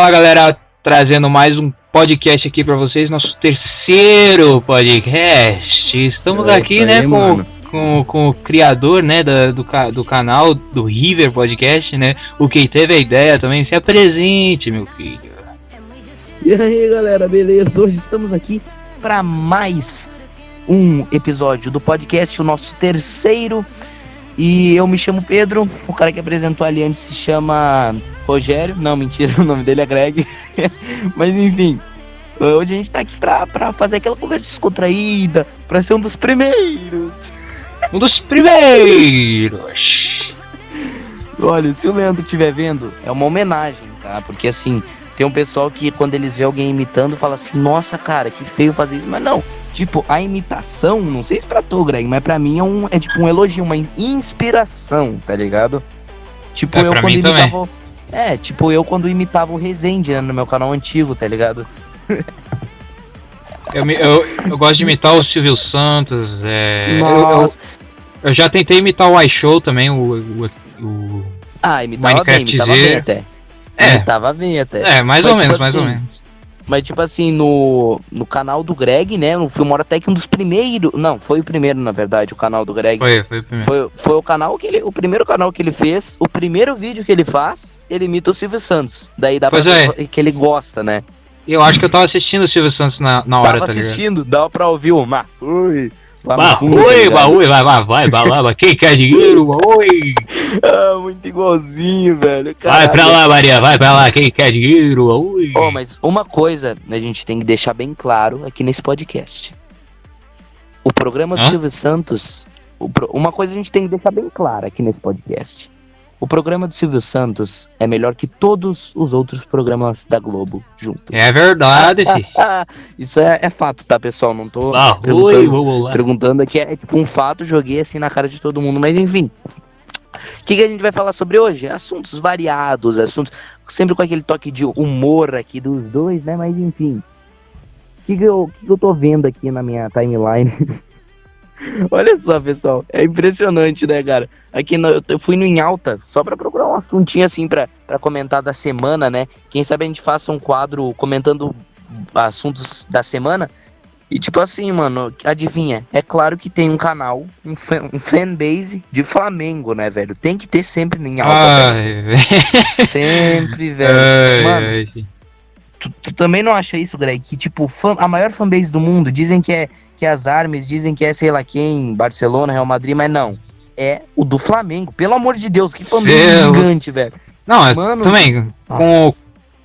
Fala galera, trazendo mais um podcast aqui para vocês, nosso terceiro podcast. Estamos é aqui, né, com, com, com, o criador, né, do, do, do, canal do River Podcast, né, o que teve a ideia também. Se apresente, meu filho. E aí, galera, beleza? Hoje estamos aqui para mais um episódio do podcast, o nosso terceiro. E eu me chamo Pedro, o cara que apresentou ali antes se chama Rogério. Não, mentira, o nome dele é Greg. Mas enfim, hoje a gente tá aqui pra, pra fazer aquela conversa descontraída, pra ser um dos primeiros. Um dos primeiros! Olha, se o Leandro estiver vendo, é uma homenagem, tá? Porque assim, tem um pessoal que quando eles vê alguém imitando, fala assim, nossa cara, que feio fazer isso. Mas não, tipo, a imitação, não sei se pra tu, Greg, mas pra mim é, um, é tipo um elogio, uma inspiração, tá ligado? Tipo, é, eu quando imitava. Também. É, tipo, eu quando imitava o Rezende né, no meu canal antigo, tá ligado? eu, eu, eu, gosto de imitar o Silvio Santos. É, Nossa. Eu, eu, já tentei imitar o iShow também, o. o, o ah, imitava bem, imitava bem até. É. Imitava bem até. É, mais Mas, ou tipo menos, assim, mais ou menos. Mas, tipo assim, no, no canal do Greg, né? No filme até que um dos primeiros. Não, foi o primeiro, na verdade, o canal do Greg. Foi, foi o primeiro. Foi, foi o canal que ele. O primeiro canal que ele fez, o primeiro vídeo que ele faz, ele imita o Silvio Santos. Daí dá pois pra é. que ele gosta, né? Eu acho que eu tava assistindo o Silvio Santos na, na hora, tava tá assistindo, dava pra ouvir o Ui. Oi, Baúi, vai, vai, vai, balaba. Quem quer dinheiro, Baúi? Ah, muito igualzinho, velho. Vai pra lá, Maria, vai pra lá. Quem quer dinheiro, Baúi? Oh, mas uma coisa a gente tem que deixar bem claro aqui nesse podcast. O programa do Hã? Silvio Santos. Uma coisa a gente tem que deixar bem clara aqui nesse podcast. O programa do Silvio Santos é melhor que todos os outros programas da Globo juntos. É verdade. Isso é, é, fato, tá, pessoal? Não tô ah, perguntando, perguntando aqui. É tipo um fato, joguei assim na cara de todo mundo. Mas enfim. O que, que, a gente vai falar sobre hoje? Assuntos variados, assuntos sempre com aquele toque de humor aqui dos dois, né? Mas enfim. O que, que, eu, que, que eu tô vendo aqui na minha timeline? Olha só, pessoal, é impressionante, né, cara? Aqui no, eu fui no Em Alta só para procurar um assuntinho assim para comentar da semana, né? Quem sabe a gente faça um quadro comentando assuntos da semana. E tipo assim, mano, adivinha? É claro que tem um canal, um, fan, um fanbase de Flamengo, né, velho? Tem que ter sempre no Em Alta. Ai, velho. Sempre, velho. Ai, mano, ai. Tu, tu, também não acha isso, Greg? Que tipo, fã, a maior fanbase do mundo dizem que é que as armas dizem que é sei lá quem, Barcelona, Real Madrid, mas não. É o do Flamengo. Pelo amor de Deus, que família gigante, velho. Não, é, mano, também, com,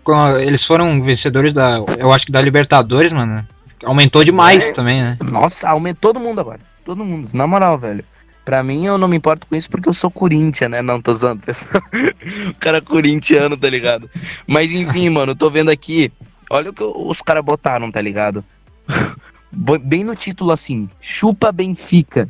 com, eles foram vencedores da, eu acho que da Libertadores, mano. Aumentou demais é, também, né? Nossa, aumentou todo mundo agora. Todo mundo, na moral, velho. Pra mim, eu não me importo com isso porque eu sou Corinthians, né? Não, tô zoando, pessoal. o cara é corintiano, tá ligado? Mas enfim, mano, tô vendo aqui. Olha o que os caras botaram, tá ligado? bem no título assim, chupa Benfica.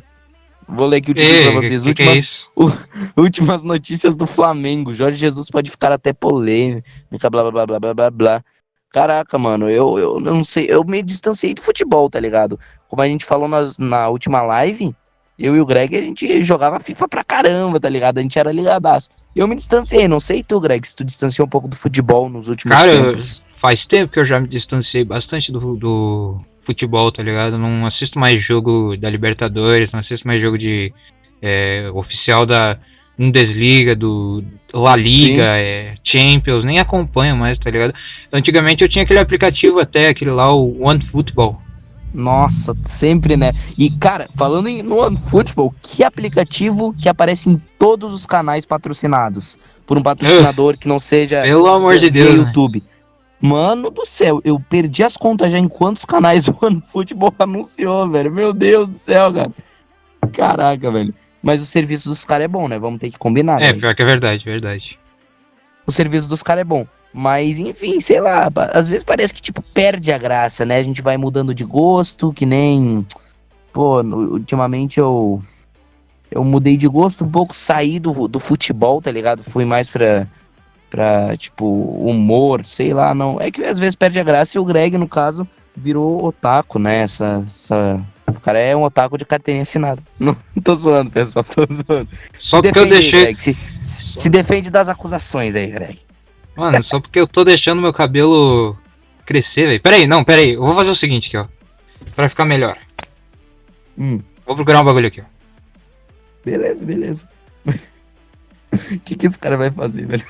Vou ler aqui o título para vocês. Que últimas, que é últimas notícias do Flamengo. Jorge Jesus pode ficar até polêmica, blá blá blá blá blá blá. Caraca, mano, eu, eu não sei, eu me distanciei do futebol, tá ligado? Como a gente falou na, na última live, eu e o Greg, a gente jogava FIFA pra caramba, tá ligado? A gente era ligadaço. Eu me distanciei, não sei tu, Greg, se tu distanciou um pouco do futebol nos últimos Cara, tempos. faz tempo que eu já me distanciei bastante do, do, futebol, tá ligado? Não assisto mais jogo da Libertadores, não assisto mais jogo de é, oficial da Bundesliga, do La Liga, é, Champions, nem acompanho mais, tá ligado? Antigamente eu tinha aquele aplicativo até, aquele lá, o One Football. Nossa, sempre, né? E, cara, falando em, no One Football, que aplicativo que aparece em todos os canais patrocinados por um patrocinador que não seja Pelo amor de Deus, né? YouTube. Né? Mano do céu, eu perdi as contas já em quantos canais o OneFootball anunciou, velho. Meu Deus do céu, cara. Caraca, velho. Mas o serviço dos caras é bom, né? Vamos ter que combinar. É, velho. pior que é verdade, verdade. O serviço dos caras é bom. Mas, enfim, sei lá, às vezes parece que, tipo, perde a graça, né? A gente vai mudando de gosto, que nem. Pô, ultimamente eu. Eu mudei de gosto um pouco, saí do, do futebol, tá ligado? Fui mais pra pra, tipo, humor, sei lá, não. É que às vezes perde a graça e o Greg, no caso, virou otaku, né? Essa, essa... O cara é um otaku de carteirinha assinada. Não tô zoando, pessoal, tô zoando. Só se porque defende, eu deixei. Greg, se, se defende das acusações aí, Greg. Mano, só porque eu tô deixando meu cabelo crescer, velho. Pera aí, não, pera aí. Eu vou fazer o seguinte aqui, ó. Pra ficar melhor. Hum, Vou procurar um bagulho aqui, ó. beleza, beleza. O que, que esse cara vai fazer, velho?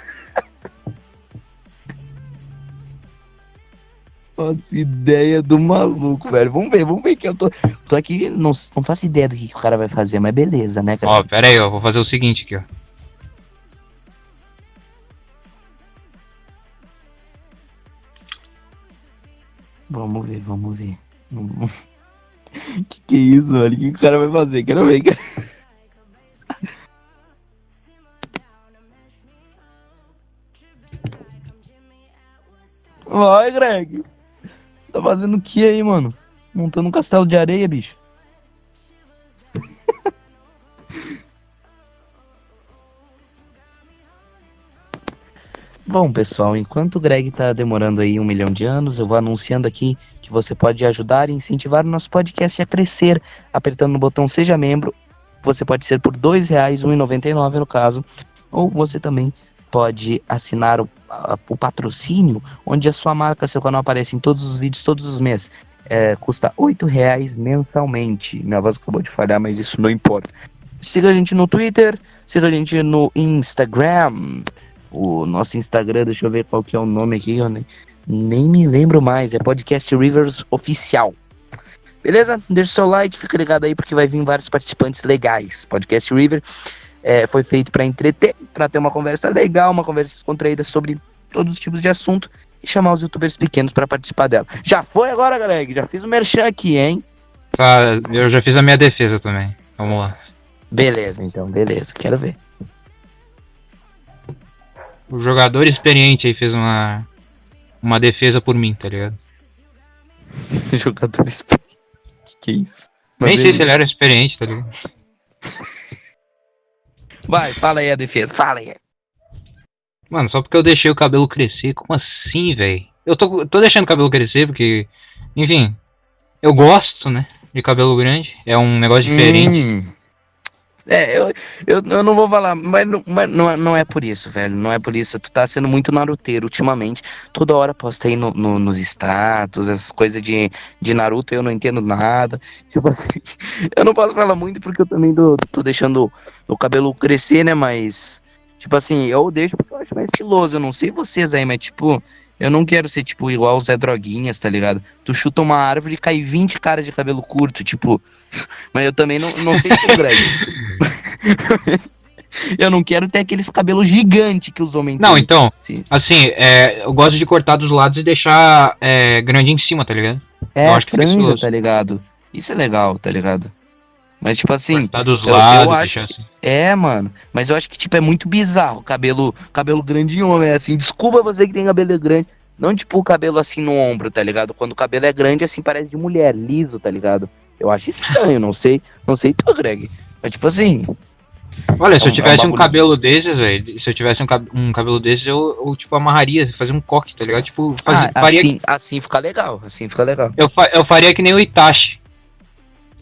Nossa, ideia do maluco, velho. Vamos ver, vamos ver que eu tô. Tô aqui, não, não faço ideia do que, que o cara vai fazer, mas beleza, né, cara? Ó, pera aí, ó. Vou fazer o seguinte aqui, ó. Vamos ver, vamos ver. Que que é isso, velho? O que, que o cara vai fazer? Quero ver. cara. Vai, Greg. Tá fazendo o que aí, mano? Montando um castelo de areia, bicho. Bom, pessoal, enquanto o Greg tá demorando aí um milhão de anos, eu vou anunciando aqui que você pode ajudar e incentivar o nosso podcast a crescer, apertando no botão Seja Membro. Você pode ser por R$ 2,00, R$ 1,99 no caso, ou você também pode assinar o, o patrocínio, onde a sua marca, seu canal aparece em todos os vídeos, todos os meses. É, custa R$ 8,00 mensalmente. Minha voz acabou de falhar, mas isso não importa. Siga a gente no Twitter, siga a gente no Instagram. O nosso Instagram, deixa eu ver qual que é o nome aqui, eu nem, nem me lembro mais. É Podcast Rivers Oficial. Beleza? Deixa o seu like, fica ligado aí porque vai vir vários participantes legais. Podcast River é, foi feito para entreter, para ter uma conversa legal, uma conversa descontraída sobre todos os tipos de assunto e chamar os youtubers pequenos para participar dela. Já foi agora, Greg? Já fiz o merchan aqui, hein? Tá, eu já fiz a minha defesa também. Vamos lá. Beleza, então, beleza. Quero ver. O jogador experiente aí fez uma, uma defesa por mim, tá ligado? Jogadores. Que que é isso? Mas Nem sei se ele era experiente, tá ligado? Vai, fala aí a defesa, fala aí. Mano, só porque eu deixei o cabelo crescer, como assim, velho? Eu tô, tô deixando o cabelo crescer porque, enfim, eu gosto, né, de cabelo grande. É um negócio diferente. Hum. É, eu, eu, eu não vou falar, mas, não, mas não, é- não é por isso, velho. Não é por isso. Tu tá sendo muito naruteiro ultimamente. Toda hora posta aí no, no- nos status, essas coisas de, de Naruto, eu não entendo nada. Tipo assim, eu não posso falar muito porque eu também tô, tô deixando o cabelo crescer, né? Mas, tipo assim, eu deixo porque eu acho mais estiloso. Eu não sei vocês aí, mas, tipo, eu não quero ser, tipo, igual o Zé Droguinhas, tá ligado? Tu chuta uma árvore e cai 20 caras de cabelo curto, tipo. Mas eu também não, não sei tu, Greg. eu não quero ter aqueles cabelos gigantes que os homens Não, têm. então, Sim. assim, é, eu gosto de cortar dos lados e deixar é, grande em cima, tá ligado? É, eu acho que é franja, tá ligado? Isso é legal, tá ligado? Mas, tipo assim, cortar dos eu- eu lados, acho- deixar assim. é, mano. Mas eu acho que, tipo, é muito bizarro. Cabelo, cabelo grande em homem, é assim. Desculpa você que tem cabelo grande. Não, tipo, o cabelo assim no ombro, tá ligado? Quando o cabelo é grande, assim, parece de mulher, liso, tá ligado? Eu acho estranho, não sei. Não sei tu, Greg. Mas, tipo assim, Olha, se É um- eu tivesse é um um bagulho- cabelo desses, velho, se eu tivesse um, cab- um cabelo desses, eu, eu, tipo, amarraria, fazia um coque, tá ligado? Tipo, fazia- ah, faria, assim, assim fica legal. Assim fica legal. eu, fa- eu faria que nem o Itachi.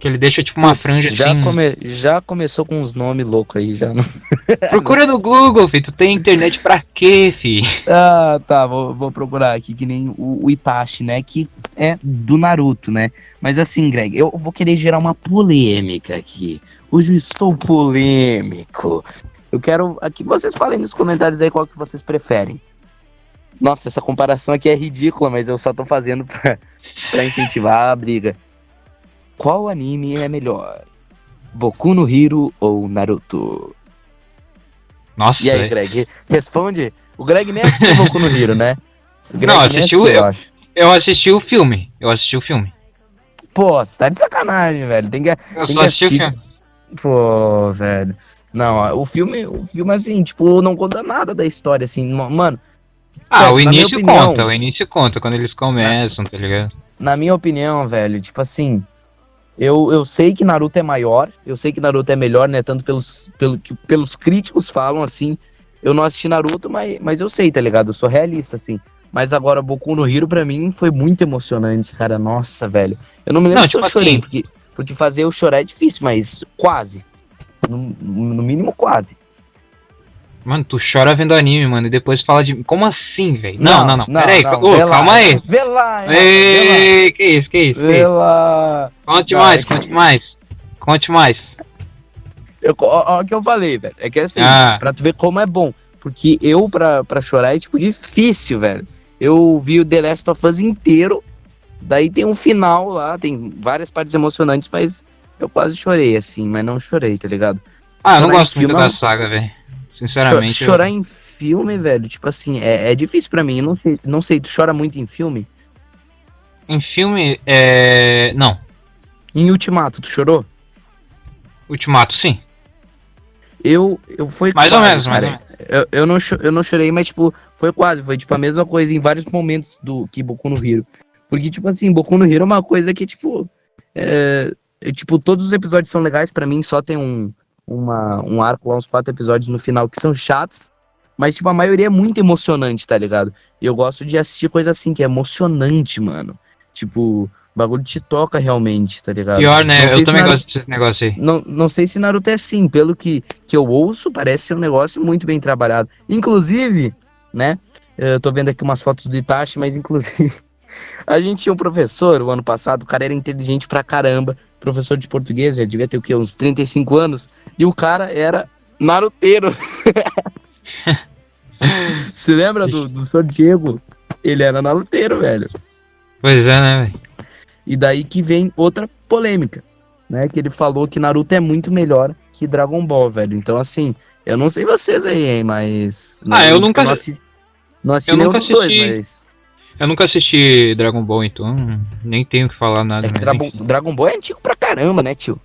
Que ele deixa, tipo, uma franja já, assim. come- já começou com uns nomes loucos aí, já. Não... Procura no Google, filho. Tu tem internet pra quê, filho? Ah, tá, vou, vou procurar aqui, que nem o, o Itachi, né, que é do Naruto, né. Mas assim, Greg, eu vou querer gerar uma polêmica aqui. Hoje eu estou polêmico. Eu quero aqui, vocês falem nos comentários aí qual que vocês preferem. Nossa, essa comparação aqui é ridícula, mas eu só tô fazendo pra, pra incentivar a briga. Qual anime é melhor? Boku no Hero ou Naruto? Nossa, E aí. Greg? Responde. O Greg nem assistiu Boku no Hero, né? Não, assistiu, eu eu- acho. eu assisti o filme. Eu assisti o filme. Pô, você tá de sacanagem, velho. Tem que, Eu tem só que assisti o assistir. filme. Pô, velho. Não, ó, o filme, o filme, assim, tipo, não conta nada da história, assim. ma- Mano, Ah, Pô, o na início opinião- conta, o início conta, quando eles começam, tá ligado? na minha opinião, velho, tipo assim. Eu, eu sei que Naruto é maior, eu sei que Naruto é melhor, né? Tanto pelos, pelo, que, pelos críticos falam, assim. Eu não assisti Naruto, mas, mas eu sei, tá ligado? Eu sou realista, assim. Mas agora, Boku no Hero, pra mim, foi muito emocionante, cara. Nossa, velho. Eu não me lembro Não, se eu tipo chorei, assim- porque, porque fazer eu chorar é difícil, mas quase. No, no mínimo, quase. Mano, tu chora vendo anime, mano, e depois fala de. Como assim, velho? Não, não, não. não, Peraí, não, lá, calma aí. Vê lá, Ei, que isso, que isso? Vê lá. Conte Não, mais, é que- conte mais. Conte mais. Eu, ó, ó, o que eu falei, velho. É que assim, Ah. pra tu ver como é bom. Porque eu, pra, pra chorar, é tipo difícil, velho. Eu vi o The Last of Us inteiro. Daí tem um final lá, tem várias partes emocionantes, mas eu quase chorei, assim, mas não chorei, tá ligado? Ah, eu não Chorar em gosto muito filme é da saga, velho. Sinceramente. Cho- eu- chorar em filme, velho, tipo assim, é, é difícil pra mim. Eu não sei, não sei, tu chora muito em filme? Em filme, é. Não. Em Ultimato, tu chorou? Ultimato, sim. Eu, eu foi Mais ou quase, menos, mais ou cara. Eu, eu, não, eu não chorei, mas, tipo, foi quase. Foi, tipo, a mesma coisa em vários momentos do que Boku no Hero. Porque, tipo assim, Boku no Hero é uma coisa que, tipo... É, é, tipo, todos os episódios são legais pra mim. Só tem um, uma, um arco lá, uns quatro episódios no final que são chatos. Mas, tipo, a maioria é muito emocionante, tá ligado? E eu gosto de assistir coisa assim, que é emocionante, mano. Tipo, o bagulho te toca realmente, tá ligado? Pior, né? Eu também Naruto- gosto desse negócio aí. não, não sei se Naruto é assim, pelo que, que eu ouço, parece ser um negócio muito bem trabalhado. Inclusive, né? Eu tô vendo aqui umas fotos do Itachi, mas inclusive. A gente tinha um professor o ano passado, o cara era inteligente pra caramba, professor de português, já devia ter o quê? Uns 35 anos, e o cara era naruteiro. Se lembra do, do senhor Diego? Ele era naruteiro, velho. Pois é, né, velho? E daí que vem outra polêmica, né? Que ele falou que Naruto é muito melhor que Dragon Ball, velho. Então, assim, eu não sei vocês aí, hein, mas. Ah, eu nunca- Não assisti, não assisti eu nunca dos dois, assisti. mas. Eu nunca assisti Dragon Ball, então nem tenho que falar nada. É que Dragon. Dragon Ball é antigo pra caramba, né, tio?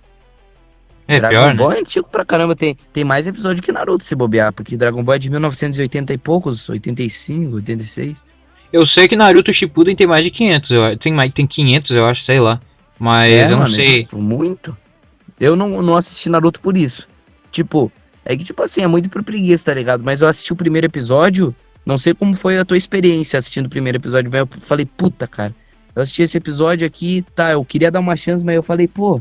É Dragon pior, né? Ball é antigo pra caramba. Tem, tem mais episódio que Naruto se bobear, porque Dragon Ball é de 1980 e poucos, 85, 86. Eu sei que Naruto Shippuden tem mais de 500, eu, tem mais tem 500, eu acho, sei lá. Mas é, eu não mano, é, sei. tipo, muito. Eu não, não assisti Naruto por isso. Tipo, é que, tipo assim, é muito por preguiça, tá ligado? Mas eu assisti o primeiro episódio, não sei como foi a tua experiência assistindo o primeiro episódio, mas eu falei, puta, cara. Eu assisti esse episódio aqui, tá, eu queria dar uma chance, mas eu falei, pô,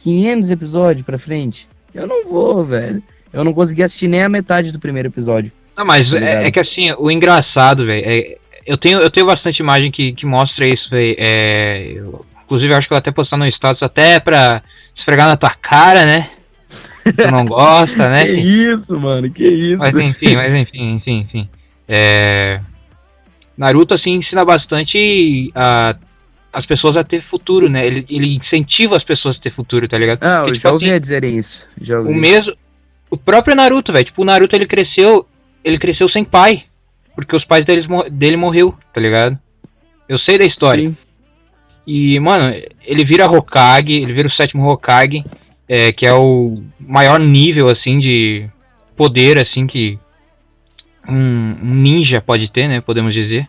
500 episódios pra frente? Eu não vou, velho. Eu não consegui assistir nem a metade do primeiro episódio. Não, mas Tá é, é que assim, o engraçado, velho, é, eu tenho, eu tenho bastante imagem que, que mostra isso, velho. É, eu- inclusive, eu acho que eu vou até postar no status até pra esfregar na tua cara, né? Tu não gosta, né? Que isso, mano, que isso. Mas enfim, mas enfim, enfim, enfim. É, Naruto, assim, ensina bastante a, as pessoas a ter futuro, né? Ele, ele incentiva as pessoas a ter futuro, tá ligado? Ah, Porque, eu tipo já ouvi assim, dizerem isso. Já ouvi. o mesmo. O próprio Naruto, velho. Tipo, o Naruto ele cresceu. Ele cresceu sem pai. Porque os pais deles, dele morreu, tá ligado? Eu sei da história. Sim. E, mano, ele vira Hokage, ele vira o sétimo Hokage, é, que é o maior nível, assim, de poder, assim, que um, ninja pode ter, né? Podemos dizer.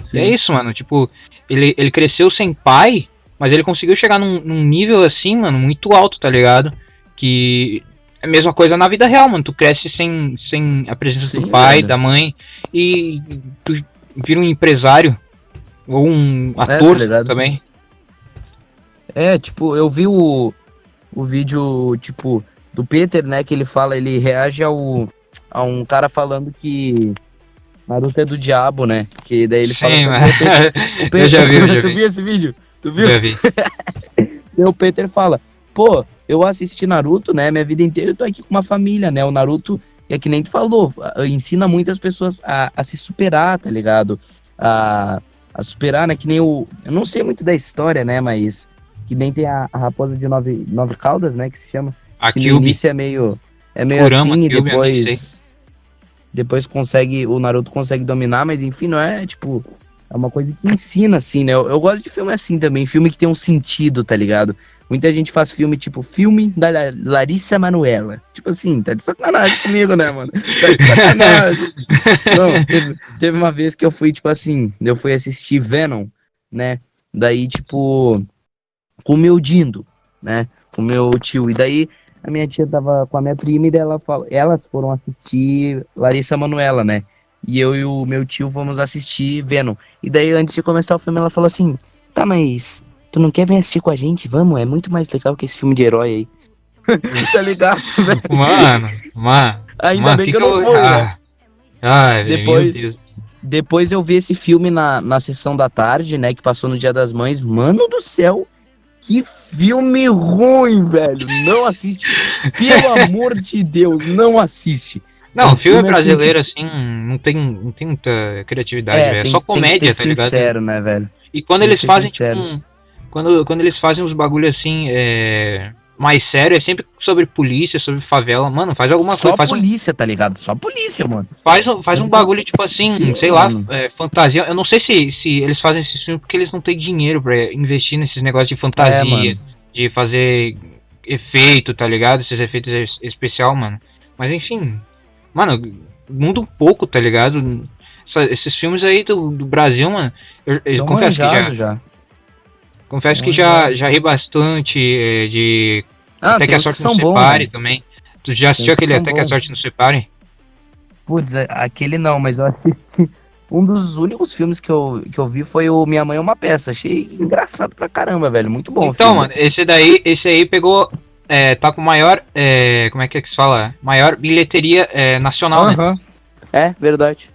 Sim. E é isso, mano. Tipo, ele, ele cresceu sem pai, mas ele conseguiu chegar num, num nível assim, mano, muito alto, tá ligado? Que é a mesma coisa na vida real, mano. Tu cresce sem, sem a presença Sim, do pai, velho. da mãe, e tu vira um empresário. Ou um tá ator ligado? também. É, tipo, eu vi o, o vídeo, tipo, do Peter, né, que ele fala, ele reage ao, a um cara falando que Naruto é do diabo, né? Que daí ele fala Sim, mas... o Peter, eu já vi, eu já tu vi. viu esse vídeo? Tu viu? Já vi. E o Peter fala, pô, eu assisti Naruto, né, minha vida inteira eu tô aqui com uma família, né, o Naruto, é que nem tu falou, ensina muitas pessoas a, a se superar, tá ligado? A, a superar, né, que nem o, eu não sei muito da história, né, mas que nem tem a, a raposa de nove, nove caudas, né, que se chama, A que no início é meio, é meio Kurama, assim, e depois, depois consegue, o Naruto consegue dominar, mas enfim, não é, tipo, é uma coisa que ensina, assim, né? Eu, eu gosto de filme assim também, filme que tem um sentido, tá ligado? Muita gente faz filme, tipo, filme da La- Larissa Manoela. Tipo assim, tá de sacanagem comigo, né, mano? Tá de sacanagem. Não, teve, teve uma vez que eu fui, tipo assim, eu fui assistir Venom, né? Daí, tipo, com o meu Dindo, né? Com o meu tio. E daí a minha tia tava com a minha prima e ela falou, elas foram assistir Larissa Manoela, né? E eu e o meu tio fomos assistir Venom. E daí, antes de começar o filme, ela falou assim: Tá, mas tu não quer vir assistir com a gente? Vamos, é muito mais legal que esse filme de herói aí. tá ligado, né? Mano, mano. Ainda mano, bem que eu não né? Ah, Ai, depois. Depois eu vi esse filme na, na sessão da tarde, né? Que passou no Dia das Mães. Mano do céu, que filme ruim, velho. Não assiste. Pelo amor de Deus, não assiste. Não, o filme, filme brasileiro, assim, não tem, não tem muita criatividade, é, velho. É só comédia, tá ligado? sincero, né, velho? E quando tem eles fazem, tipo, quando, quando eles fazem os bagulho assim, é mais sério é sempre sobre polícia, sobre favela. Mano, faz alguma Só coisa. Só polícia, um... tá ligado? Só polícia, mano. Faz, faz um bagulho, tipo assim, Sim, sei lá, é, fantasia. Eu não sei se, se eles fazem esse filme porque eles não têm dinheiro pra investir nesses negócios de fantasia, é, de fazer efeito, tá ligado? Esses efeitos especial, mano. Mas enfim, mano, muda um pouco, tá ligado? esses filmes aí do, do Brasil, mano, eu, eu confesso que já, já. Confesso que já, já ri bastante é, de ah, Até que a sorte não separe né? também. Tu já assistiu aquele Até que a sorte não separe? Putz, aquele não, mas eu assisti. Um dos únicos filmes que eu, que eu vi foi o Minha Mãe é uma Peça. Achei engraçado pra caramba, velho. Muito bom. Então, mano, esse daí, esse aí pegou. É, tá com maior. É, como é que, é que se fala? Maior bilheteria é, nacional, uhum. né? É, verdade.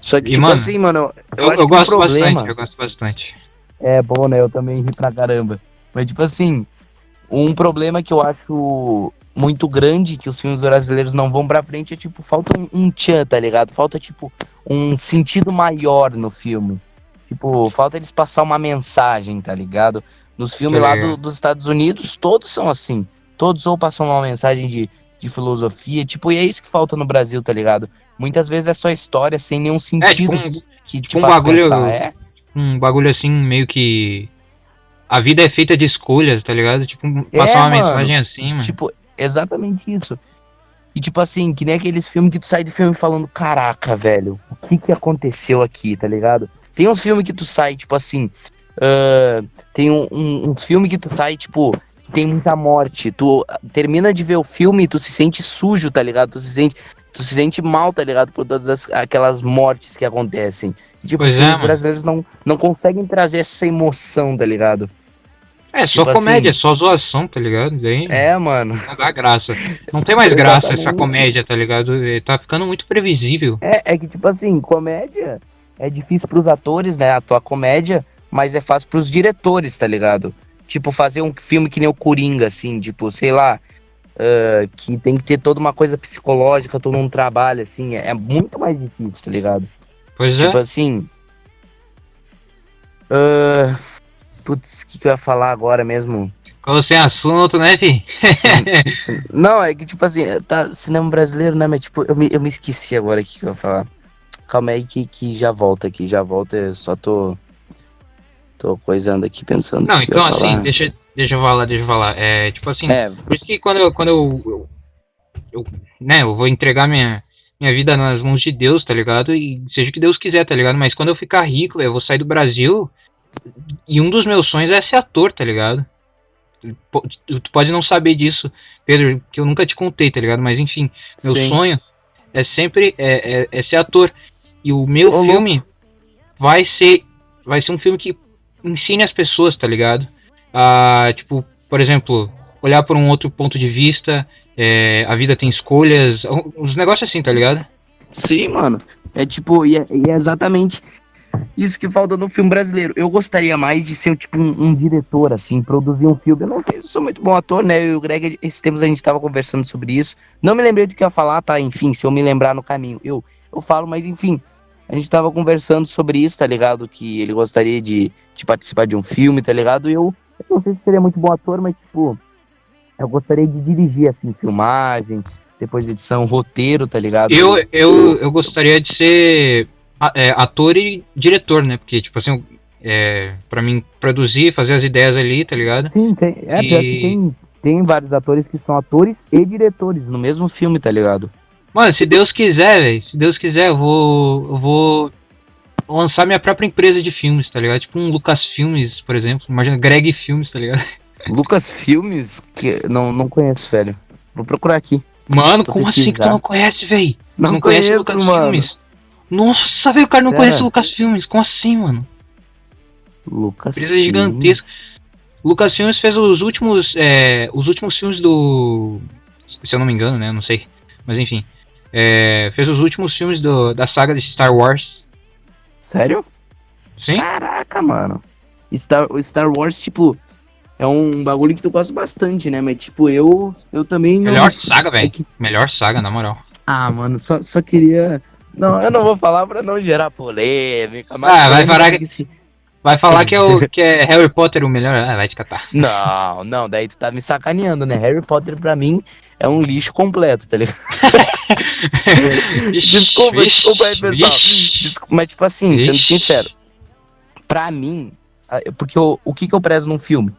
Só que, e, tipo mano, assim, mano. Eu, eu, eu gosto problema... bastante, eu gosto bastante. É bom, né? Eu também ri pra caramba. Mas, tipo assim, um problema que eu acho muito grande que os filmes brasileiros não vão pra frente é tipo, falta um, um tchan, tá ligado? Falta, tipo, um sentido maior no filme. Tipo, falta eles passar uma mensagem, tá ligado? Nos filmes é. lá do, dos Estados Unidos, todos são assim. Todos ou passam uma mensagem de, de filosofia, tipo, e é isso que falta no Brasil, tá ligado? Muitas vezes é só história sem nenhum sentido. É, tipo um, que tipo um bagulho. Pensar, é? Um bagulho assim, meio que a vida é feita de escolhas, tá ligado? Tipo, passar é, uma mano, mensagem assim, mano. Tipo, exatamente isso. E tipo assim, que nem aqueles filmes que tu sai do filme falando, caraca, velho, o que que aconteceu aqui, tá ligado? Tem uns filmes que tu sai, tipo assim, uh, tem um, um, um, filme que tu sai, tipo, tem muita morte. Tu termina de ver o filme e tu se sente sujo, tá ligado? Tu se sente, tu se sente mal, tá ligado? Por todas as, aquelas mortes que acontecem. Tipo, pois os é, filmes brasileiros não, não conseguem trazer essa emoção, tá ligado? É, só tipo comédia, assim, só zoação, tá ligado? Daí é, mano. Não dá graça. Não tem mais graça essa comédia, tá ligado? Tá ficando muito previsível. É, é que, tipo assim, comédia é difícil pros atores, né? Atuar comédia, mas é fácil pros diretores, tá ligado? Tipo, fazer um filme que nem o Coringa, assim, tipo, sei lá, uh, que tem que ter toda uma coisa psicológica, todo um trabalho, assim, é, é muito mais difícil, tá ligado? Pois tipo é. Tipo assim. Uh, Putz, o que, que, eu ia falar agora mesmo? Ficou sem assunto, né, fi? Sim, sim. Não, é que tipo assim, tá cinema brasileiro, né? Mas tipo, eu me, eu me esqueci agora o que, que eu ia falar. Calma aí que, que já volta aqui, já volta, eu só tô. Tô coisando aqui pensando. Não, então assim, falar. deixa, deixa eu falar, deixa eu falar. É, tipo assim, é. por isso que quando eu, quando eu, eu, eu, né, eu vou entregar minha, minha vida nas mãos de Deus, tá ligado? E seja o que Deus quiser, tá ligado? Mas quando eu ficar rico, eu vou sair do Brasil, e um dos meus sonhos é ser ator, tá ligado? Tu pode não saber disso, Pedro, que eu nunca te contei, tá ligado? Mas enfim, meu Sim. sonho é sempre é, é, é, ser ator. E o meu Ô, filme louco. vai ser vai ser um filme que ensine as pessoas, tá ligado? Ah, tipo, por exemplo, olhar por um outro ponto de vista, é, a vida tem escolhas, uns negócios assim, tá ligado? Sim, mano. É tipo, e é, e é exatamente isso que falta no filme brasileiro. Eu gostaria mais de ser tipo um, um, diretor, assim, produzir um filme. Eu não eu sou muito bom ator, né? Eu e o Greg, esses tempos a gente estava conversando sobre isso. Não me lembrei do que ia falar, tá? Enfim, se eu me lembrar no caminho, eu, eu falo, mas enfim. A gente estava conversando sobre isso, tá ligado? Que ele gostaria de, de participar de um filme, tá ligado? E eu, eu não sei se seria muito bom ator, mas tipo, eu gostaria de dirigir, assim, filmagem, depois de edição, roteiro, tá ligado? Eu, eu, eu gostaria de ser é, ator e diretor, né? Porque, tipo assim, é, pra mim produzir, fazer as ideias ali, tá ligado? Sim, tem, é, e... tem, tem vários atores que são atores e diretores no mesmo filme, tá ligado? Mano, se Deus quiser, velho, se Deus quiser, eu vou, eu vou lançar minha própria empresa de filmes, tá ligado? Tipo um Lucas Filmes, por exemplo. Imagina Greg Filmes, tá ligado? Lucas Filmes? Que não, não conheço, velho. Vou procurar aqui. Mano, como pesquisar. assim que tu não conhece, velho? Não, não conheço, conhece Lucas mano. Filmes? Nossa, velho, o cara não Pera. conhece o Lucas Filmes. Como assim, mano? Lucas Empresa gigantesca. Lucas Filmes fez os últimos, é, os últimos filmes do, se eu não me engano, né? Não sei. Mas enfim. É, fez os últimos filmes do, da saga de Star Wars. Sério? Sim? Caraca, mano. Star, Star Wars, tipo, é um bagulho que tu gosta bastante, né? Mas, tipo, eu, eu também não... Melhor saga, velho. É que- Melhor saga, na moral. Ah, mano, só, só queria... Não, eu não vou falar pra não gerar polêmica, mas... Ah, vai parar que- se- Vai falar que é, o, que é Harry Potter o melhor. Ah, vai te catar. Não, não, daí tu tá me sacaneando, né? Harry Potter pra mim é um lixo completo, tá ligado? Desculpa, Vixe, desculpa aí, pessoal. Desculpa, mas, tipo assim, sendo sincero, pra mim, porque eu- o que, que eu prezo num filme?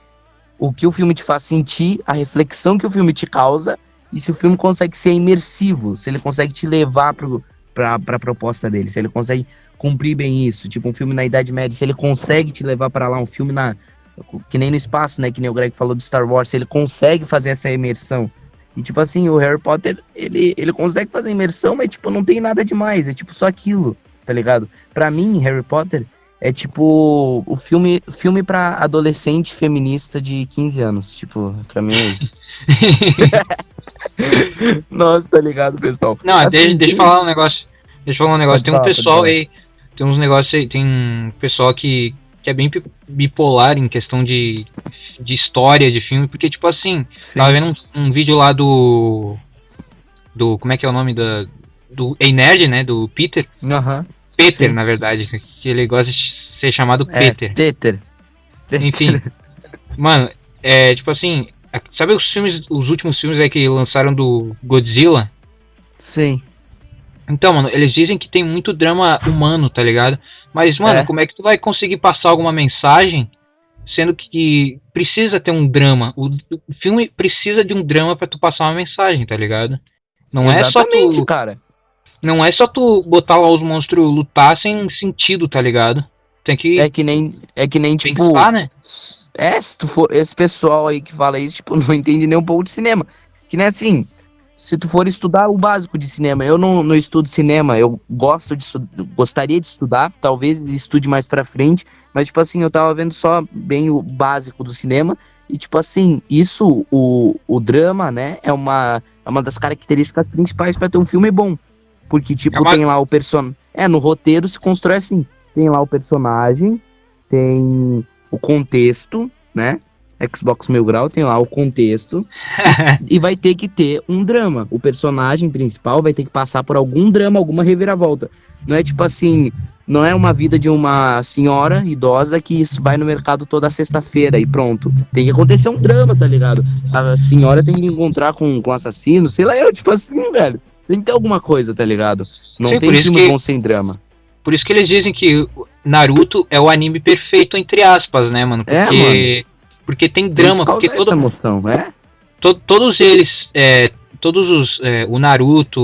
O que o filme te faz sentir, a reflexão que o filme te causa, e se o filme consegue ser imersivo, se ele consegue te levar pro, pra, proposta dele, se ele consegue cumprir bem isso. Tipo, um filme na Idade Média, se ele consegue te levar pra lá, um filme na. Que nem no espaço, né? Que nem o Greg falou do Star Wars, se ele consegue fazer essa imersão. E tipo assim, o Harry Potter, ele, ele consegue fazer imersão, mas tipo, não tem nada demais, é tipo só aquilo, tá ligado? Pra mim, Harry Potter é tipo o filme, filme pra adolescente feminista de 15 anos, tipo, pra mim é isso. Nossa, tá ligado, pessoal? Não, Assim, deixa, deixa eu falar um negócio. Deixa eu falar um negócio. Tem um pessoal aí. Tem uns negócios aí. Tem um pessoal que, que é bem bipolar em questão de, de história de filme. Porque, tipo assim, Sim. tava vendo um, um vídeo lá do. Do. Como é que é o nome da. Do Ei Nerd, né? Do Peter. Aham. Peter, Sim. na verdade. Que ele gosta de ser chamado É, Peter. Peter. Enfim. Mano, é tipo assim. Sabe os filmes, os últimos filmes aí que lançaram do Godzilla? Sim. Então, mano, eles dizem que tem muito drama humano, tá ligado? Mas, mano, É. como é que tu vai conseguir passar alguma mensagem sendo que precisa ter um drama? O, o filme precisa de um drama pra tu passar uma mensagem, tá ligado? Não é só Exatamente, tu, cara. não é só tu botar lá os monstros lutar sem sentido, tá ligado? Tem que É que nem, é que nem tipo, pensar, né? É, se tu for. Esse pessoal aí que fala isso, tipo, não entende nem um pouco de cinema. Que nem assim, se tu for estudar o básico de cinema, eu não, não estudo cinema, eu gosto de gostaria de estudar, talvez estude mais pra frente, mas tipo assim, eu tava vendo só bem o básico do cinema. E tipo assim, isso, o, o drama, né, é uma, é uma das características principais pra ter um filme bom. Porque, tipo, É uma- tem lá o personagem. É, no roteiro se constrói assim. Tem lá o personagem, tem o contexto, né? Xbox Mil Grau tem lá o contexto e vai ter que ter um drama. O personagem principal vai ter que passar por algum drama, alguma reviravolta. Não é tipo assim, não é uma vida de uma senhora idosa que isso vai no mercado toda sexta-feira e pronto. Tem que acontecer um drama, tá ligado? A senhora tem que encontrar com, com assassino, sei lá, eu, tipo assim, velho. Tem que ter alguma coisa, tá ligado? Não Sim, tem filme que- bom sem drama. Por isso que eles dizem que Naruto é o anime perfeito, entre aspas, né, mano? É, Porque, porque tem drama, porque todo, essa emoção, é? to- todos eles, é, todos os, é, o Naruto,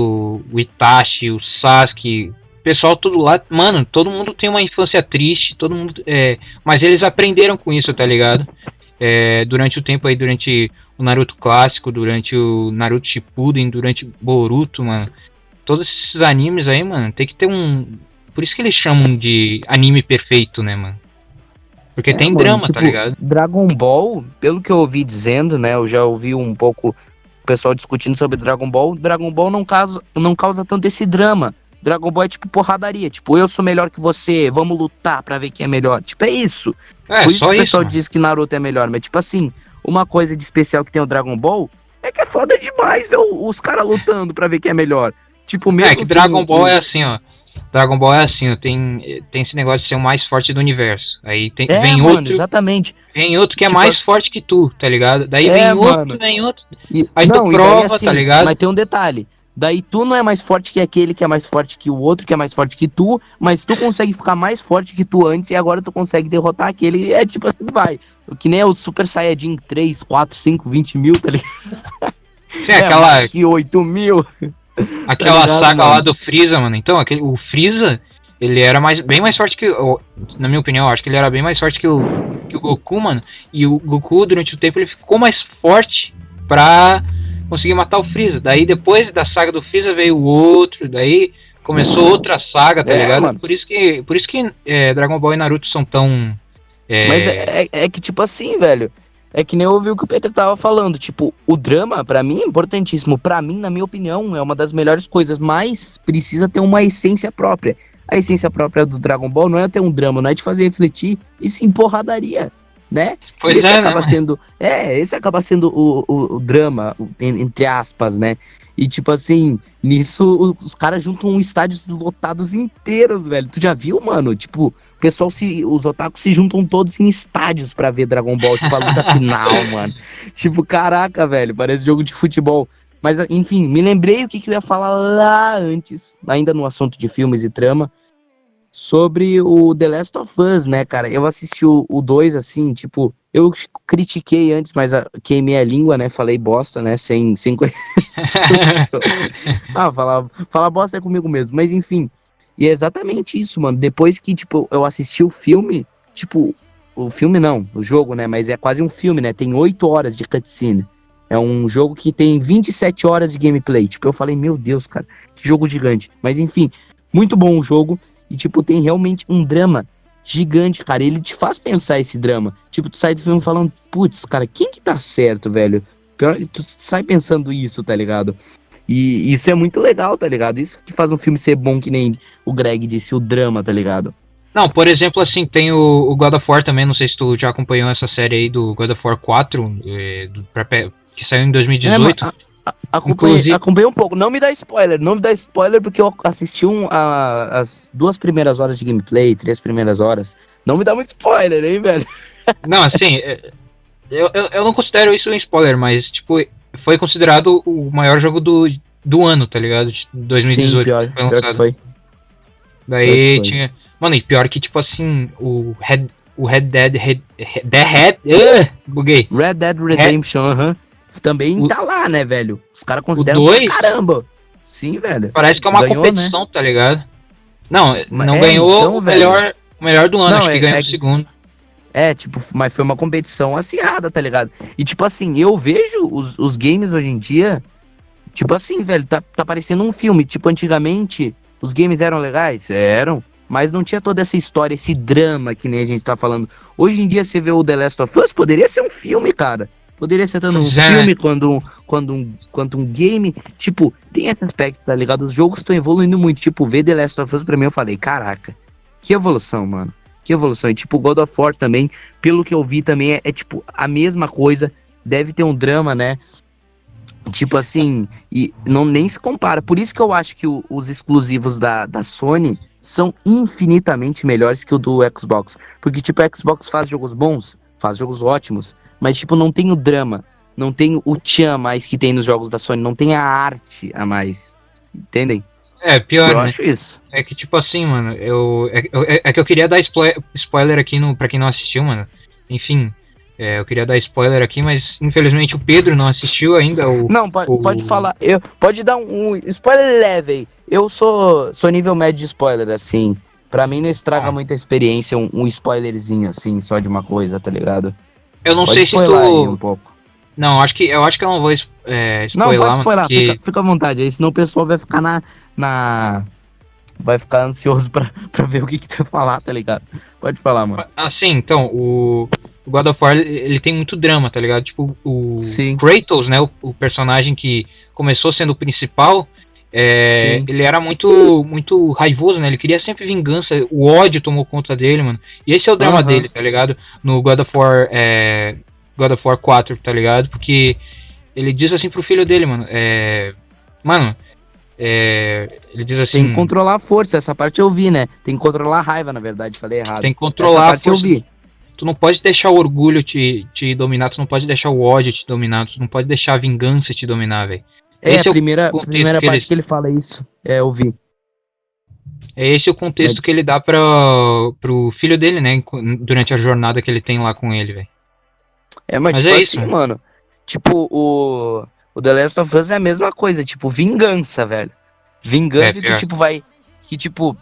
o Itachi, o Sasuke, o pessoal tudo lá, mano, todo mundo tem uma infância triste, todo mundo, é, mas eles aprenderam com isso, tá ligado? É, durante o tempo aí, durante o Naruto clássico, durante o Naruto Shippuden, durante Boruto, mano, todos esses animes aí, mano, tem que ter um, por isso que eles chamam de anime perfeito, né, mano? Porque É, tem mano, drama, tipo, tá ligado? Dragon Ball, pelo que eu ouvi dizendo, né? Eu já ouvi um pouco o pessoal discutindo sobre Dragon Ball. Dragon Ball não causa, não causa tanto esse drama. Dragon Ball é tipo porradaria. Tipo, eu sou melhor que você, vamos lutar pra ver quem é melhor. Tipo, é isso. É, Por isso que o pessoal diz que Naruto é melhor. Mas, tipo assim, uma coisa de especial que tem o Dragon Ball é que é foda demais ver os caras lutando pra ver quem é melhor. Tipo, mesmo É que assim, Dragon Ball é assim, ó. Dragon Ball é assim, tem, tem esse negócio de ser o mais forte do universo. Aí tem, É, vem mano, outro, exatamente. vem outro que é Tipo mais assim- forte que tu, tá ligado? Daí É, vem outro, mano. vem outro. E, Aí tu e daí, prova, tá ligado? Mas tem um detalhe. Daí tu não é mais forte que aquele que é mais forte que o outro, que é mais forte que tu, mas tu consegue ficar mais forte que tu antes e agora tu consegue derrotar aquele. É tipo assim, vai. Que nem é o Super Saiyajin 3, 4, 5, 20 mil, tá ligado? Sim, aquela, mais que 8 mil. Aquela tá saga lá do Freeza, mano. Então, aquele, o Freeza, ele era mais, bem mais forte que. Na minha opinião, acho que ele era bem mais forte que o, que o Goku, mano. E o Goku, durante o tempo, ele ficou mais forte pra conseguir matar o Freeza. Daí, depois da saga do Freeza, veio o outro. Daí começou outra saga, tá É, ligado? mano. Por isso que, por isso que é, Dragon Ball e Naruto são tão. é, Mas é, é- é que, tipo assim, velho. É que nem eu ouvi o que o Peter tava falando. Tipo, o drama, para mim, é importantíssimo. para mim, na minha opinião, é uma das melhores coisas, mas precisa ter uma essência própria. A essência própria do Dragon Ball não é ter um drama, não é de fazer refletir, e sim porradaria, né? Pois esse é, acaba né? sendo. É, esse acaba sendo o, o, o drama, entre aspas, né? E tipo assim, nisso os caras juntam estádios lotados inteiros, velho. Tu já viu, mano? Tipo, pessoal se. Os otakus se juntam todos em estádios pra ver Dragon Ball, tipo, a luta final, mano. Tipo, caraca, velho, parece jogo de futebol. Mas, enfim, me lembrei o que, que eu ia falar lá antes, ainda no assunto de filmes e trama, sobre o The Last of Us, né, cara? Eu assisti o 2, assim, tipo, eu critiquei antes, mas ah, queimei a língua, né? Falei bosta, né? Sem, sem. Ah, falar, falar bosta é comigo mesmo. Mas enfim. E é exatamente isso, mano. Depois que, tipo, eu assisti o filme, tipo, o filme não, o jogo, né? Mas é quase um filme, né? Tem 8 horas de cutscene. É um jogo que tem 27 horas de gameplay. Tipo, eu falei, meu Deus, cara, que jogo gigante. Mas enfim, muito bom o jogo. E, tipo, tem realmente um drama gigante, cara. Ele te faz pensar esse drama. Tipo, tu sai do filme falando, putz, cara, quem que tá certo, velho? Pior, tu sai pensando isso, tá ligado? E isso é muito legal, tá ligado? Isso que faz um filme ser bom, que nem o Greg disse, o drama, tá ligado? Não, por exemplo, assim, tem o, o God of War também, não sei se tu já acompanhou essa série aí do God of War 4, eh, do, pra que saiu em 2018. É, mas a- a- acompanhei, Inclusive- acompanhei um pouco. Não me dá spoiler, não me dá spoiler, porque eu assisti um, a- as duas primeiras horas de gameplay, três primeiras horas. Não me dá muito spoiler, hein, velho? Não, assim, eh, eu, eu, eu não considero isso um spoiler, mas, tipo, foi considerado o maior jogo do, do ano, tá ligado? De 2018. Sim, pior, foi pior que foi. Daí Pior que foi. tinha. Mano, e pior que, tipo assim, o Red, o Red Dead. Red, The Red. Uh, buguei. Red Dead Redemption, aham. Também O- tá lá, né, velho? Os caras consideram dois? caramba. Sim, velho. Parece que é uma Ganhou, competição, tá ligado? Não, não é, ganhou então, o, melhor, o melhor do ano, Não, acho que é- ganhou é o que- segundo. É, tipo, mas foi uma competição acirrada, tá ligado? E tipo assim, eu vejo os, os games hoje em dia, tipo assim, velho, tá, tá parecendo um filme. Tipo, antigamente, os games eram legais? Eram. Mas não tinha toda essa história, esse drama que nem a gente tá falando. Hoje em dia você vê o The Last of Us, poderia ser um filme, cara. Poderia ser tanto um é. filme quanto um, quanto, um, quanto um game. Tipo, tem esse aspecto, tá ligado? Os jogos estão evoluindo muito. Tipo, ver The Last of Us pra mim, eu falei, caraca, que evolução, mano. Que evolução. E tipo, God of War também, pelo que eu vi também, é, é, tipo a mesma coisa. Deve ter um drama, né? Tipo assim, e não nem se compara. Por isso que eu acho que o- os exclusivos da, da Sony são infinitamente melhores que o do Xbox. Porque, tipo, o Xbox faz jogos bons, faz jogos ótimos, mas, tipo, não tem o drama, não tem o tchan mais que tem nos jogos da Sony, não tem a arte a mais. Entendem? É, pior, eu né? acho isso. É que, tipo assim, mano, eu, é, eu- é que eu queria dar spoi- spoiler aqui no, pra quem não assistiu, mano. Enfim, é, eu queria dar spoiler aqui, mas infelizmente o Pedro não assistiu ainda. O, Não, pode, o- pode falar. Eu, pode dar um, um spoiler leve. Eu sou, sou nível médio de spoiler, assim. Pra mim não estraga Ah. muita experiência um, um spoilerzinho, assim, só de uma coisa, tá ligado? eu não pode sei se spoiler aí um tu. pouco. Não, acho que, eu acho que eu não vou é, Não, spoiler, pode mano, spoiler, porque- fica, fica à vontade aí, senão o pessoal vai ficar na. Na... Vai ficar ansioso pra, pra ver o que, que tu vai falar, tá ligado? Pode falar, mano. Assim, então, o, God of War, ele tem muito drama, tá ligado? Tipo, o Sim. Kratos, né, o, o personagem que começou sendo o principal, é, ele era muito muito raivoso, né? Ele queria sempre vingança, o ódio tomou conta dele, mano. E esse é o drama Aham. dele, tá ligado? No God of War, é, God of War 4, tá ligado? Porque ele diz assim pro filho dele, mano, é, mano, é, ele diz assim, Tem que controlar a força, essa parte eu vi, né? Tem que controlar a raiva, na verdade, falei errado. tem que essa controlar a parte eu força vi. tu não pode deixar o orgulho te, te dominar, tu não pode deixar o ódio te dominar, tu não pode deixar a vingança te dominar, velho. É, Esse é a o primeira, primeira que parte eles- que ele fala isso. É, eu vi. É esse o contexto que ele dá pra, pro filho dele, né? Durante a jornada que ele tem lá com ele, velho. É, mas, Mas tipo é assim, isso. mano. Tipo, o, o The Last of Us é a mesma coisa, tipo, vingança, velho. Vingança É, e tu, pior. tipo, vai. Que, tipo.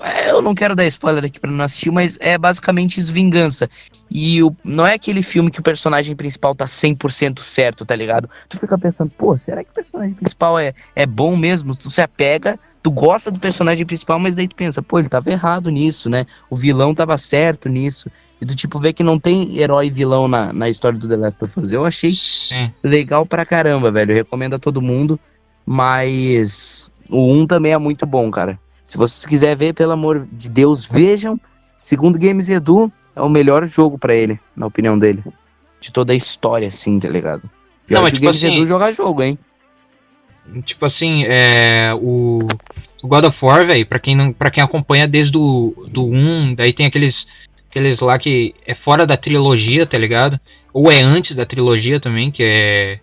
é, eu não quero dar spoiler aqui pra não assistir, mas é basicamente isso, vingança. E o, não é aquele filme que o personagem principal tá 100% certo, tá ligado? Tu fica pensando, pô, será que o personagem principal é, é bom mesmo? Tu se apega, tu tu gosta do personagem principal, mas daí tu pensa, pô, ele tava errado nisso, né? O vilão tava certo nisso. E tu, tipo, vê que não tem herói e vilão na, na história do The Last of Us. Eu achei Sim. legal pra caramba, velho. Eu recomendo a todo mundo. Mas o 1 também é muito bom, cara. Se vocês quiserem ver, pelo amor de Deus, vejam. Segundo Games Edu, é o melhor jogo para ele, na opinião dele. De toda a história, assim, tá ligado? Pior não, mas, que tipo Games assim, Edu jogar jogo, hein? Tipo assim, é, o, o God of War, velho, pra quem, não, pra quem acompanha desde o do 1, daí tem aqueles, aqueles lá que é fora da trilogia, tá ligado? Ou é antes da trilogia também, que é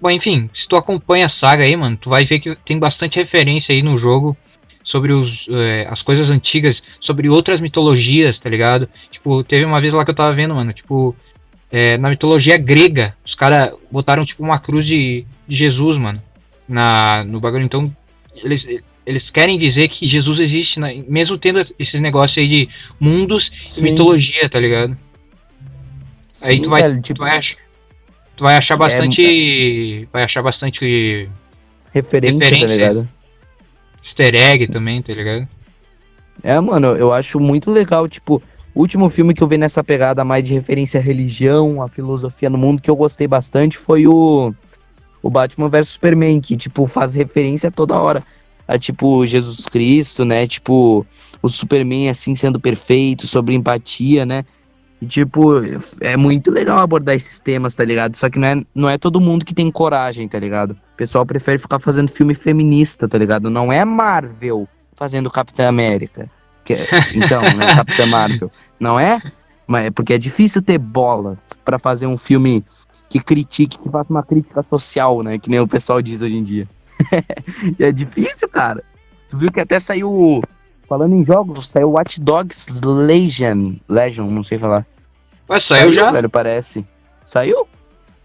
Bom, enfim, se tu acompanha a saga aí, mano, tu vai ver que tem bastante referência aí no jogo sobre os, é, as coisas antigas, sobre outras mitologias, tá ligado? Tipo, teve uma vez lá que eu tava vendo, mano, tipo, é, na mitologia grega, os caras botaram, tipo, uma cruz de, de, Jesus, mano, na, no bagulho. Então, eles, eles querem dizer que Jesus existe, na, mesmo tendo esses negócios aí de mundos Sim. e mitologia, tá ligado? Aí Sim, tu vai, velho, tipo... tu vai achar Tu vai achar bastante. É... Vai achar bastante. Referência, tá referência, tá ligado? Easter egg também, tá ligado? É, mano, eu acho muito legal, tipo, o último filme que eu vi nessa pegada mais de referência à religião, à filosofia no mundo, que eu gostei bastante foi o, o Batman vs Superman, que, tipo, faz referência toda hora a, tipo, Jesus Cristo, né? Tipo, o Superman, assim, sendo perfeito, sobre empatia, né? E, tipo, é muito legal abordar esses temas, tá ligado? Só que não é, não é todo mundo que tem coragem, tá ligado? O pessoal prefere ficar fazendo filme feminista, tá ligado? Não é Marvel fazendo Capitã América. Que, é, então, né? Capitã Marvel. Não é? Mas é porque é difícil ter bolas para fazer um filme que critique, que faça uma crítica social, né? Que nem o pessoal diz hoje em dia. é difícil, cara. Tu viu que até saiu. Falando em jogos, saiu Watch Dogs Legion. Legion, não sei falar. Mas saiu, saiu já? Velho, parece. Saiu?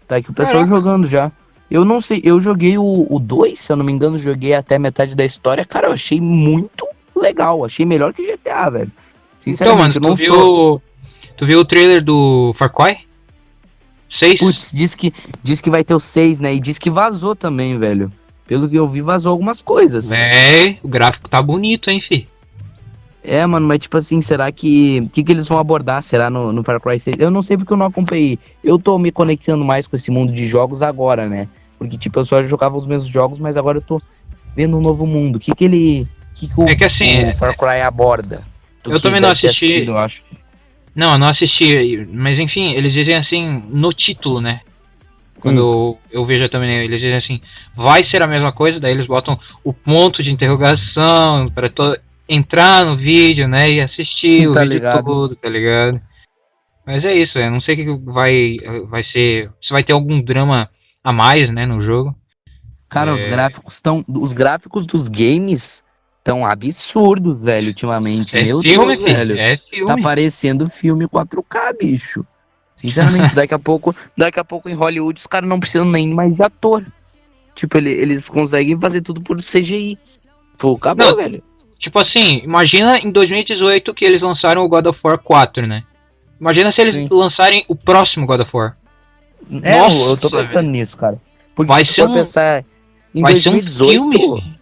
Tá aqui o pessoal Caraca. jogando já. Eu não sei, eu joguei o 2, se eu não me engano, joguei até metade da história. Cara, eu achei muito legal. Achei melhor que GTA, velho. Sinceramente, então, mano, tu viu, sou... tu viu o trailer do Far Cry? 6? Putz, diz que, diz que vai ter o 6, né? E diz que vazou também, velho. Pelo que eu vi, vazou algumas coisas. É, o gráfico tá bonito, hein, fi. É, mano, mas tipo assim, será que. O que, que eles vão abordar? Será no, no Far Cry 6? Eu não sei porque eu não acompanhei. Eu tô me conectando mais com esse mundo de jogos agora, né? Porque, tipo, eu só jogava os mesmos jogos, mas agora eu tô vendo um novo mundo. O que, que ele. que, que o, é que assim, o Far Cry aborda? Eu também não assisti. eu acho. Não, eu não assisti. Mas enfim, eles dizem assim no título, né? Quando hum. eu, eu, vejo também, eles dizem assim, vai ser a mesma coisa, daí eles botam o ponto de interrogação para todo entrar no vídeo, né, e assistir tá o vídeo ligado. todo, tá ligado? Mas é isso, eu não sei o que vai, vai ser, se vai ter algum drama a mais, né, no jogo. Cara, é... os gráficos estão, os gráficos dos games estão absurdos, velho, ultimamente. É Meu filme, Deus, velho. É filme. Tá parecendo filme 4K, bicho. Sinceramente, daqui a pouco, daqui a pouco em Hollywood os caras não precisam nem mais de ator. Tipo, ele, eles conseguem fazer tudo por CGI. Pô, acabou, não, velho. Tipo assim, imagina em 2018 que eles lançaram o God of War 4, né? Imagina se eles Sim. lançarem o próximo God of War. É, Nossa, eu tô pensando velho. nisso, cara. Porque vai ser um, pensar em 2018, um filme.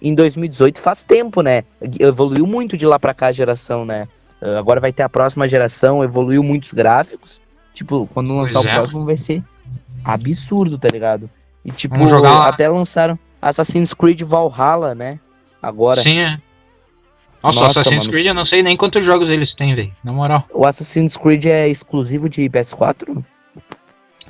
em 2018 faz tempo, né? Evoluiu muito de lá pra cá a geração, né? Agora vai ter a próxima geração, evoluiu muitos gráficos. Tipo, quando lançar pois o é. próximo vai ser absurdo, tá ligado? E tipo, até lançaram Assassin's Creed Valhalla, né? Agora. Sim, é. Nossa, Nossa Assassin's mano. Creed eu não sei nem quantos jogos eles têm, velho. Na moral. O Assassin's Creed é exclusivo de PS4?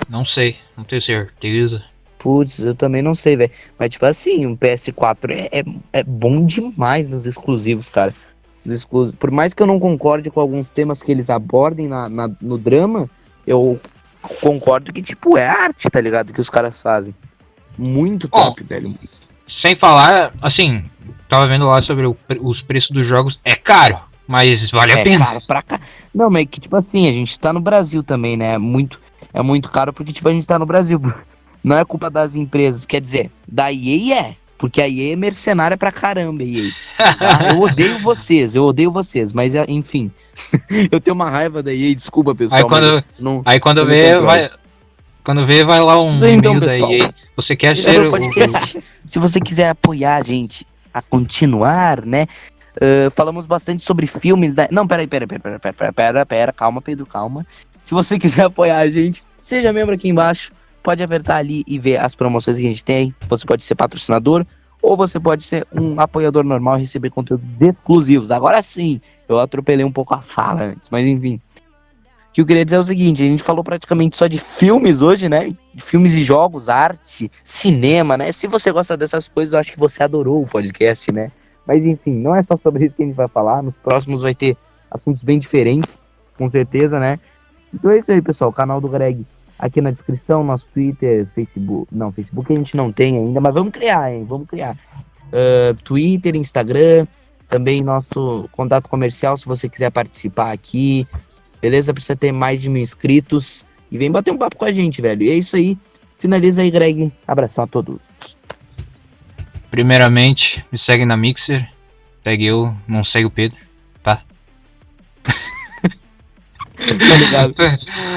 Não sei, não tenho certeza. Putz, eu também não sei, velho. Mas, tipo assim, um PS4 é, é, é, bom demais nos exclusivos, cara. Os exclusivos. Por mais que eu não concorde com alguns temas que eles abordem na, na, no drama, eu concordo que, tipo, é arte, tá ligado? Que os caras fazem. Muito top, oh, velho. Sem falar, assim, tava vendo lá sobre o, os preços dos jogos. É caro, mas vale é a pena. Caro pra cá. Não, mas é que tipo assim, a gente tá no Brasil também, né? É muito, é muito caro porque tipo a gente tá no Brasil. Não é culpa das empresas, quer dizer, da EA é. Porque a EA é mercenária pra caramba, EA. Tá? Eu odeio vocês, eu odeio vocês, mas é, enfim. eu tenho uma raiva da EA, desculpa, pessoal. Aí quando, não, aí quando vê, vai. Quando vê, vai lá um então, pessoal, da EA. Você quer ser o, Se você quiser apoiar a gente, a continuar, né? Uh, falamos bastante sobre filmes. Né? Não, peraí, peraí, peraí, peraí, pera, pera, pera, calma, Pedro, calma. Se você quiser apoiar a gente, seja membro aqui embaixo. Pode apertar ali e ver as promoções que a gente tem. Você pode ser patrocinador ou você pode ser um apoiador normal e receber conteúdos exclusivos. Agora sim, eu atropelei um pouco a fala antes, mas enfim. Que eu queria dizer é o seguinte: a gente falou praticamente só de filmes hoje, né? De filmes e jogos, arte, cinema, né? Se você gosta dessas coisas, eu acho que você adorou o podcast, né? Mas enfim, não é só sobre isso que a gente vai falar. Nos próximos vai ter assuntos bem diferentes, com certeza, né? Então é isso aí, pessoal. Canal do Greg aqui na descrição, nosso Twitter, Facebook. Não, Facebook a gente não tem ainda, mas vamos criar, hein? Vamos criar. Uh, Twitter, Instagram, também nosso contato comercial se você quiser participar aqui. Beleza? Precisa ter mais de mil inscritos. E vem bater um papo com a gente, velho. E é isso aí. Finaliza aí, Greg. Abração a todos. Primeiramente, me segue na Mixer. Segue eu, não segue o Pedro, tá? tá ligado?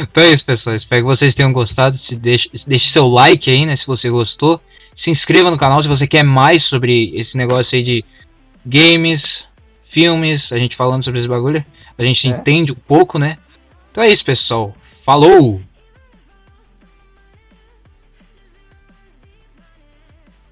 então é isso, pessoal. Espero que vocês tenham gostado. Se deixe, deixe seu like aí, né? Se você gostou. Se inscreva no canal se você quer mais sobre esse negócio aí de games, filmes, a gente falando sobre esse bagulho. A gente é. entende um pouco, né? Então é isso, pessoal. Falou!